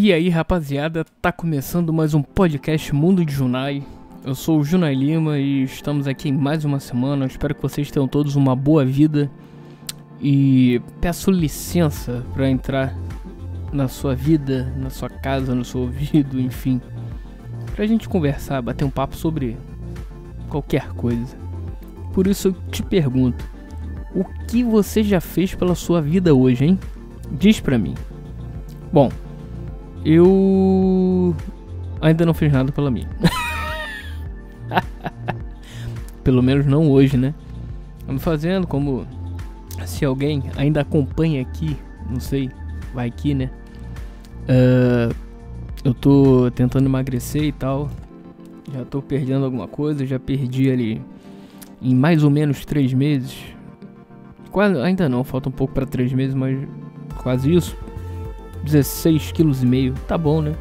E aí, rapaziada, tá começando mais um podcast Mundo de Junai. Eu sou o Junai Lima e estamos aqui em mais uma semana. Eu espero que vocês tenham todos uma boa vida. E peço licença para entrar na sua vida, na sua casa, no seu ouvido, enfim. Pra gente conversar, bater um papo sobre qualquer coisa. Por isso eu te pergunto: o que você já fez pela sua vida hoje, hein? Diz pra mim. Bom, eu ainda não fiz nada pela minha. Pelo menos não hoje, né? Vamos fazendo como se alguém ainda acompanha aqui, não sei, vai aqui, né? Uh, eu tô tentando emagrecer e tal. Já tô perdendo alguma coisa, já perdi ali em mais ou menos três meses. Quase, ainda não, falta um pouco para três meses, mas quase isso. 16 quilos e meio, tá bom, né?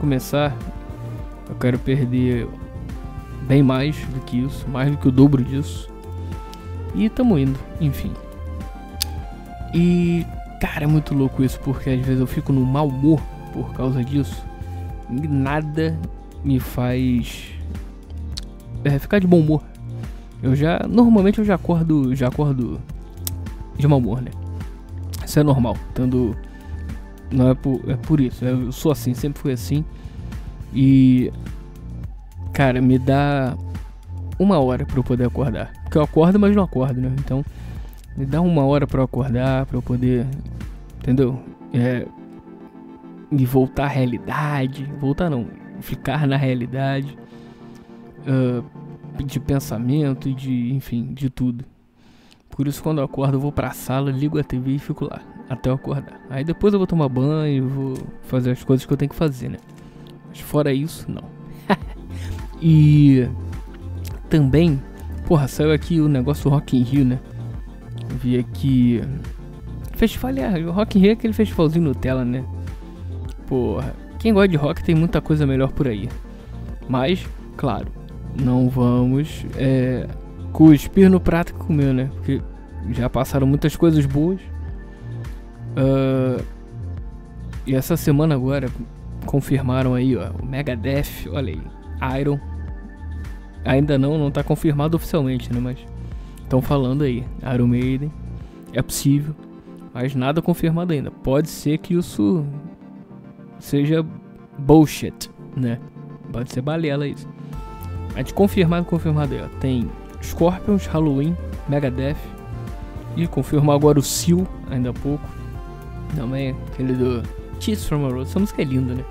Começar, eu quero perder bem mais do que isso, mais do que o dobro disso. E tamo indo, enfim. E cara, é muito louco isso, porque às vezes eu fico no mau humor por causa disso. E nada me faz é, ficar de bom humor. Eu já normalmente eu já acordo, já acordo de mau humor, né? Isso é normal, tendo não é por, é por isso, eu sou assim, sempre fui assim. E cara, me dá uma hora para eu poder acordar. Porque eu acordo, mas não acordo, né? Então, me dá uma hora para eu acordar, para eu poder, entendeu? É, voltar à realidade, voltar não, ficar na realidade uh, de pensamento e de, enfim, de tudo. Por isso quando eu acordo eu vou pra sala, ligo a TV e fico lá até eu acordar. Aí depois eu vou tomar banho, vou fazer as coisas que eu tenho que fazer, né? Mas fora isso, não. e também, porra, saiu aqui o negócio Rock in Rio, né? Eu vi aqui festival, é, Rock in Rio é aquele festivalzinho Nutella, né? Porra, quem gosta de rock tem muita coisa melhor por aí. Mas, claro, não vamos é, cuspir no prato que comeu, né? Porque já passaram muitas coisas boas. Uh, e essa semana agora confirmaram aí, ó, o Megadeth, olha aí, Iron. Ainda não, não tá confirmado oficialmente, né? Mas estão falando aí, Iron Maiden. É possível, mas nada confirmado ainda. Pode ser que isso seja bullshit, né? Pode ser balela isso. Mas confirmado, confirmado aí, ó. Tem Scorpions, Halloween, Megadeth. E confirmou agora o Seal, ainda há pouco. Também aquele do Kiss from a Rose. Essa música é linda, né?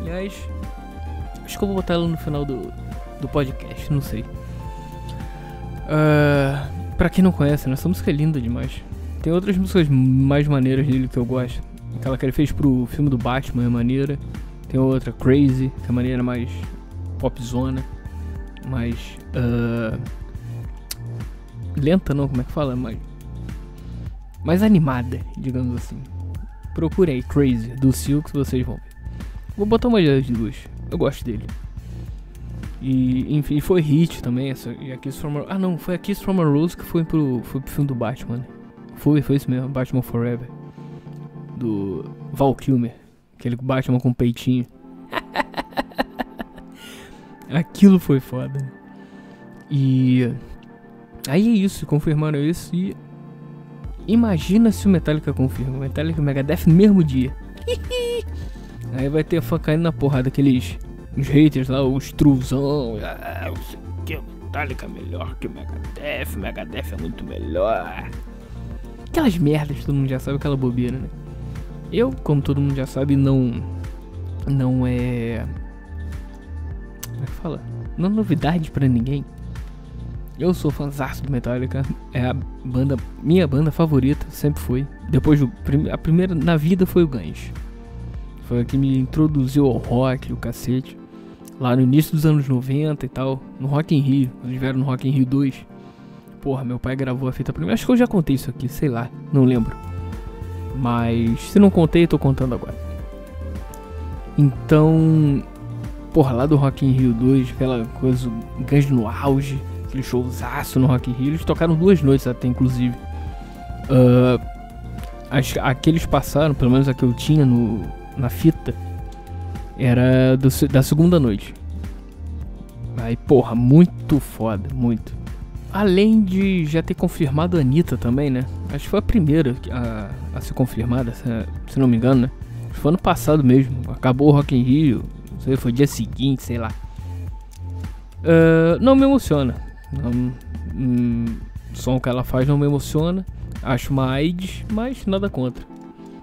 Aliás, acho que eu vou botar ela no final do, do podcast, não sei. Uh, pra quem não conhece, né? Essa música é linda demais. Tem outras músicas mais maneiras dele que eu gosto. Aquela que ele fez pro filme do Batman é maneira. Tem outra, Crazy, que é maneira mais popzona. Mais. Uh, lenta não, como é que fala? Mais, mais animada, digamos assim. Procure aí, Crazy, do Silk, vocês vão ver. Vou botar uma das duas. Eu gosto dele. E, enfim, foi hit também. Essa, e a Kiss from a, Ah, não, foi a Kiss from a Rose que foi pro, foi pro filme do Batman. Foi, foi isso mesmo, Batman Forever. Do Val Kilmer. Aquele Batman com peitinho. Aquilo foi foda. E. Aí é isso, confirmaram isso e. Imagina se o Metallica confirma. O Metallica e o Megadeth no mesmo dia. Aí vai ter fã caindo na porrada, aqueles os haters lá, os truzão. Ah, que o Metallica é melhor que o Megadeth, o Megadeth é muito melhor. Aquelas merdas, todo mundo já sabe, aquela bobeira, né? Eu, como todo mundo já sabe, não. Não é. Como é que fala? Não é novidade para ninguém. Eu sou fãzaço do Metallica. É a banda. Minha banda favorita, sempre foi. Depois do. A primeira na vida foi o Guns. Foi a que me introduziu ao rock, o cacete. Lá no início dos anos 90 e tal. No Rock in Rio. Eles vieram no Rock in Rio 2. Porra, meu pai gravou a fita primeiro. Acho que eu já contei isso aqui, sei lá. Não lembro. Mas se não contei, tô contando agora. Então. Porra, lá do Rock in Rio 2, aquela coisa, Guns no auge, aquele showzaço no Rock in Rio, eles tocaram duas noites até, inclusive. Uh, as, aqueles passaram, pelo menos a que eu tinha no, na fita era do, da segunda noite. Aí, porra, muito foda, muito. Além de já ter confirmado a Anitta também, né? Acho que foi a primeira a, a ser confirmada, se, se, não me engano, né? Foi ano passado mesmo. Acabou o Rock in Rio. Sei, foi dia seguinte, sei lá. Uh, não me emociona. Não, hum, o som que ela faz não me emociona. Acho uma AIDS, mas nada contra.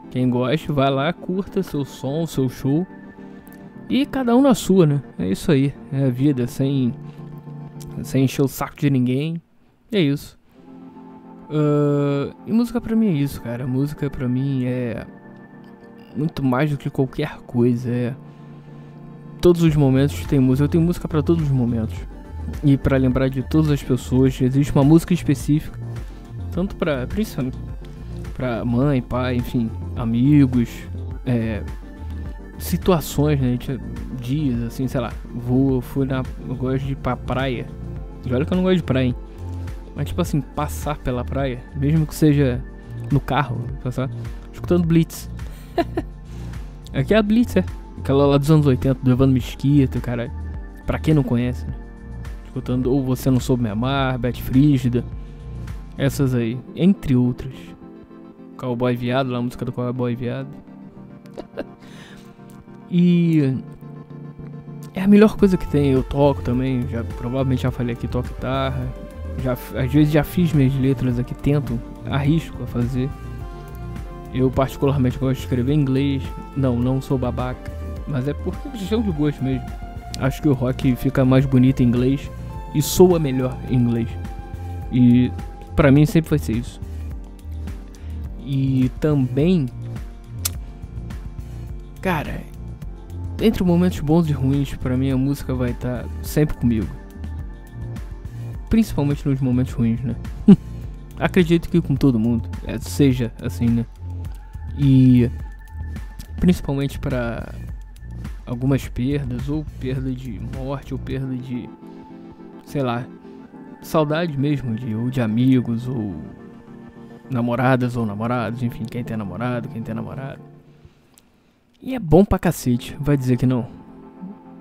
Quem gosta, vai lá, curta seu som, seu show. E cada um na sua, né? É isso aí. É a vida, sem, sem encher o saco de ninguém. É isso. Uh, e música pra mim é isso, cara. Música pra mim é muito mais do que qualquer coisa. É todos os momentos tem música. Eu tenho música para todos os momentos. E para lembrar de todas as pessoas, existe uma música específica, tanto para para mãe, pai, enfim, amigos, é, situações, né? Dias, assim, sei lá. Vou, fui na. Eu gosto de ir pra praia. E olha que eu não gosto de praia, hein? Mas, tipo assim, passar pela praia, mesmo que seja no carro, passar, escutando Blitz. Aqui é a Blitz, é. Aquela lá dos anos 80, do Evandro Mesquita, cara. Pra quem não conhece, né? Escutando Ou Você Não Soube Me Amar, Bete Frígida. Essas aí, entre outras. Cowboy Viado, lá a música do Cowboy Viado. E é a melhor coisa que tem. Eu toco também, já provavelmente já falei aqui, toco guitarra. Já, às vezes já fiz minhas letras aqui, tento, arrisco a fazer. Eu particularmente gosto de escrever em inglês. Não, não sou babaca, mas é porque questão de gosto mesmo. Acho que o rock fica mais bonito em inglês e soa melhor em inglês. E para mim sempre vai ser isso. E também cara, entre momentos bons e ruins, para mim a música vai estar tá sempre comigo. Principalmente nos momentos ruins, né? Acredito que com todo mundo, é, seja assim, né? E principalmente para algumas perdas, ou perda de morte, ou perda de, sei lá, saudade mesmo de ou de amigos ou namoradas ou namorados, enfim, quem tem namorado, quem tem namorado. E é bom pra cacete, vai dizer que não.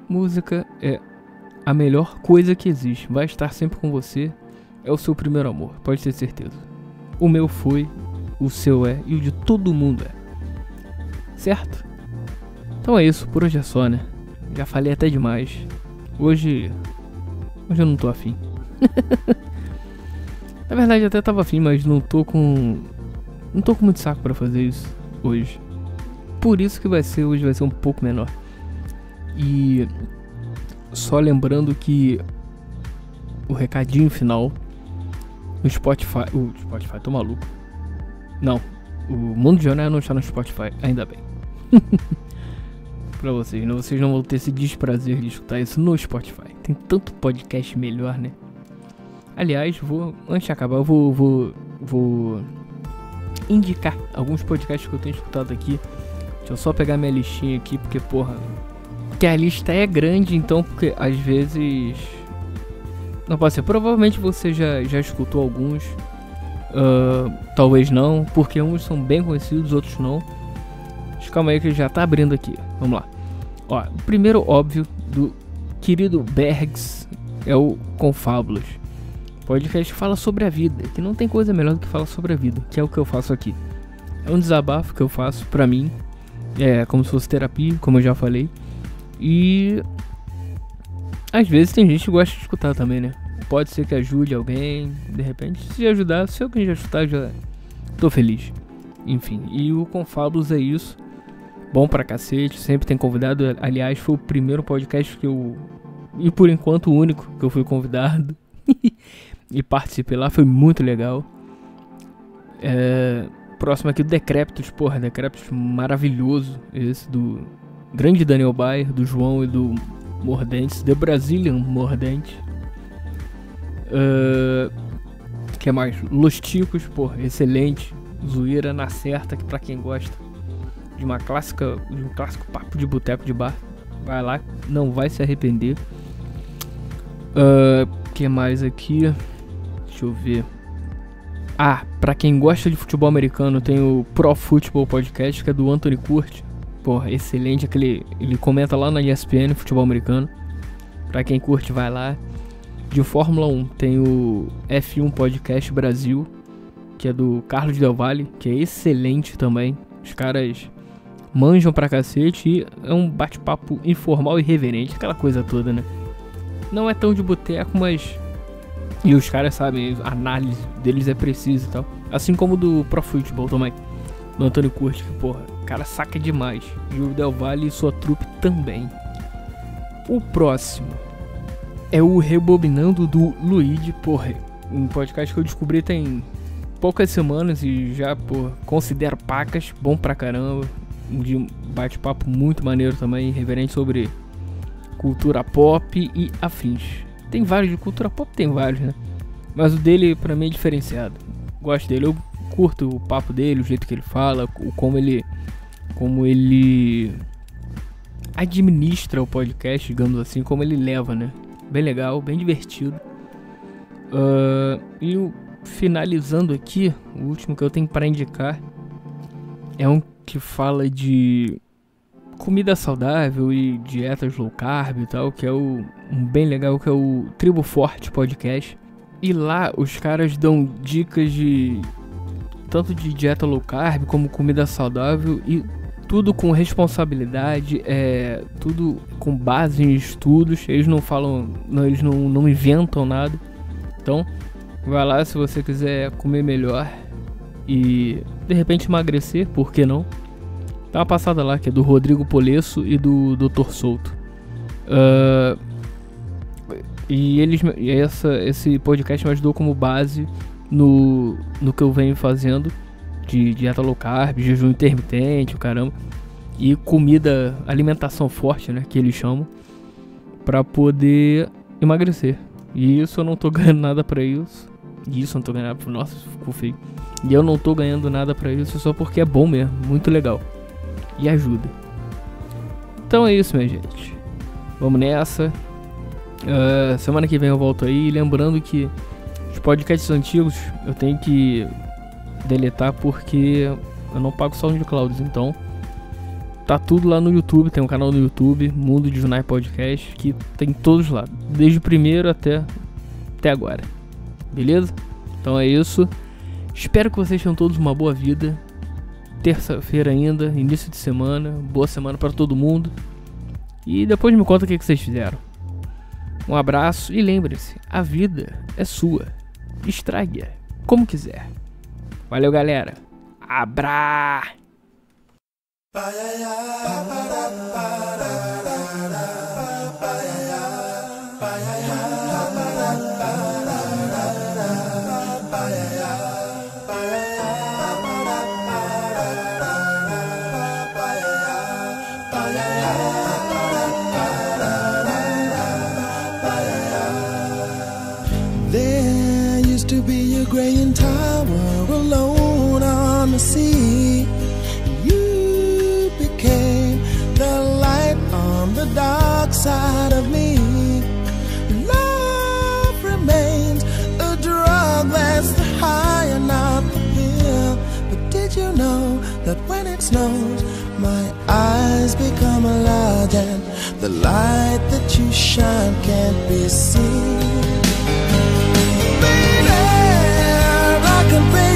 Música é a melhor coisa que existe, vai estar sempre com você. É o seu primeiro amor, pode ter certeza. O meu foi, o seu é e o de todo mundo é. Certo? Então é isso, por hoje é só, né? Já falei até demais. Hoje. Hoje eu não tô afim. Na verdade até tava afim, mas não tô com. Não tô com muito saco para fazer isso hoje por isso que vai ser hoje vai ser um pouco menor. E só lembrando que o recadinho final no Spotify, o Spotify tô maluco. Não, o Mundo de Jornal não está no Spotify, ainda bem. pra vocês, né? vocês não vão ter esse desprazer de escutar isso no Spotify. Tem tanto podcast melhor, né? Aliás, vou antes de acabar, eu vou vou vou indicar alguns podcasts que eu tenho escutado aqui Deixa eu só pegar minha listinha aqui, porque, porra. Porque a lista é grande, então, porque às vezes. Não pode ser. Provavelmente você já, já escutou alguns. Uh, talvez não, porque uns são bem conhecidos, outros não. Mas calma aí que já tá abrindo aqui. Vamos lá. Ó, o primeiro, óbvio, do querido Bergs é o Confábulas. Podcast fala sobre a vida, que não tem coisa melhor do que falar sobre a vida, que é o que eu faço aqui. É um desabafo que eu faço pra mim, é como se fosse terapia, como eu já falei. E às vezes tem gente que gosta de escutar também, né? Pode ser que ajude alguém, de repente, se ajudar, se alguém já escutar, já tô feliz. Enfim, e o Confablos é isso. Bom pra cacete, sempre tem convidado. Aliás, foi o primeiro podcast que eu. E por enquanto o único que eu fui convidado. e participei lá, foi muito legal. É, Próximo aqui, o Decréptos. Porra, Decréptos maravilhoso. Esse do grande Daniel Bayer, do João e do Mordentes. The Brazilian Mordente. Uh, que mais? Los Ticos, porra, excelente. Zoeira na certa, que pra quem gosta de uma clássica, de um clássico papo de boteco de bar, vai lá, não vai se arrepender. Uh, que mais aqui? Deixa eu ver. Ah, para quem gosta de futebol americano, tem o Pro Football Podcast, que é do Anthony Curti. porra, excelente. Aquele, ele comenta lá na ESPN, futebol americano. Pra quem curte, vai lá. De Fórmula 1 tem o F1 Podcast Brasil, que é do Carlos Del Valle, que é excelente também. Os caras manjam pra cacete e é um bate-papo informal e reverente, aquela coisa toda, né? Não é tão de boteco, mas. E os caras sabem, a análise deles é precisa e tal. Assim como do Pro Football também. Do Antônio Curti, que porra, cara saca demais. E o Del Valle e sua trupe também. O próximo é o Rebobinando do Luigi, porra. Um podcast que eu descobri tem poucas semanas e já, pô, considero pacas, bom pra caramba. Um bate-papo muito maneiro também, reverente sobre cultura pop e afins. Tem vários de cultura pop, tem vários, né? Mas o dele pra mim é diferenciado. Gosto dele, eu curto o papo dele, o jeito que ele fala, o como ele como ele administra o podcast, digamos assim, como ele leva, né? Bem legal, bem divertido. Uh, e finalizando aqui, o último que eu tenho para indicar é um que fala de comida saudável e dietas low carb e tal, que é o um bem legal que é o Tribo Forte Podcast. E lá os caras dão dicas de tanto de dieta low carb como comida saudável e tudo com responsabilidade, é tudo com base em estudos. Eles não falam, não, eles não, não inventam nada. Então, vai lá se você quiser comer melhor e de repente emagrecer, por que não? Dá uma passada lá que é do Rodrigo Polesso e do Dr. Souto. Uh, e eles, essa, esse podcast me ajudou como base no, no que eu venho fazendo de dieta low carb, jejum intermitente, o caramba, e comida, alimentação forte, né, que eles chamam, para poder emagrecer. E isso eu não tô ganhando nada para isso. Isso não tô ganhando nada, nossa, ficou feio. E eu não tô ganhando nada para isso só porque é bom mesmo, muito legal. E ajuda. Então é isso, minha gente. Vamos nessa. Uh, semana que vem eu volto aí. Lembrando que os podcasts antigos eu tenho que deletar porque eu não pago SoundCloud, então tá tudo lá no YouTube, tem um canal no YouTube, Mundo de Junai Podcast, que tem todos lá, desde o primeiro até até agora. Beleza? Então é isso. Espero que vocês tenham todos uma boa vida. Terça-feira ainda, início de semana, boa semana para todo mundo. E depois me conta o que, vocês fizeram. Um abraço e lembre-se, a vida é sua. Estrague-a como quiser. Valeu, galera. Abra! Tower alone on the sea. You became the light on the dark side of me. Love remains a drug that's the high and not the pill. But did you know that when it snows, my eyes become large and the light that you shine can't be seen? can break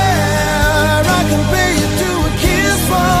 compare you to a kiss from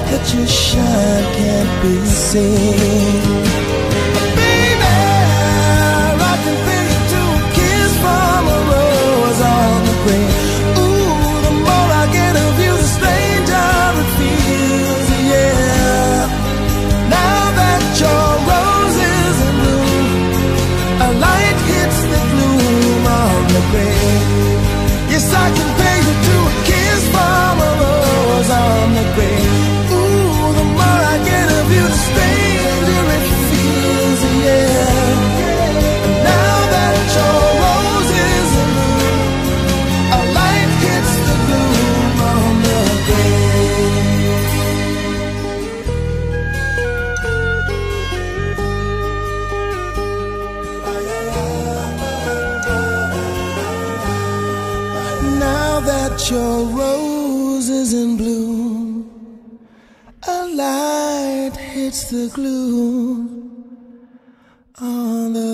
that you shine can't be seen? That your rose is in bloom, a light hits the gloom on the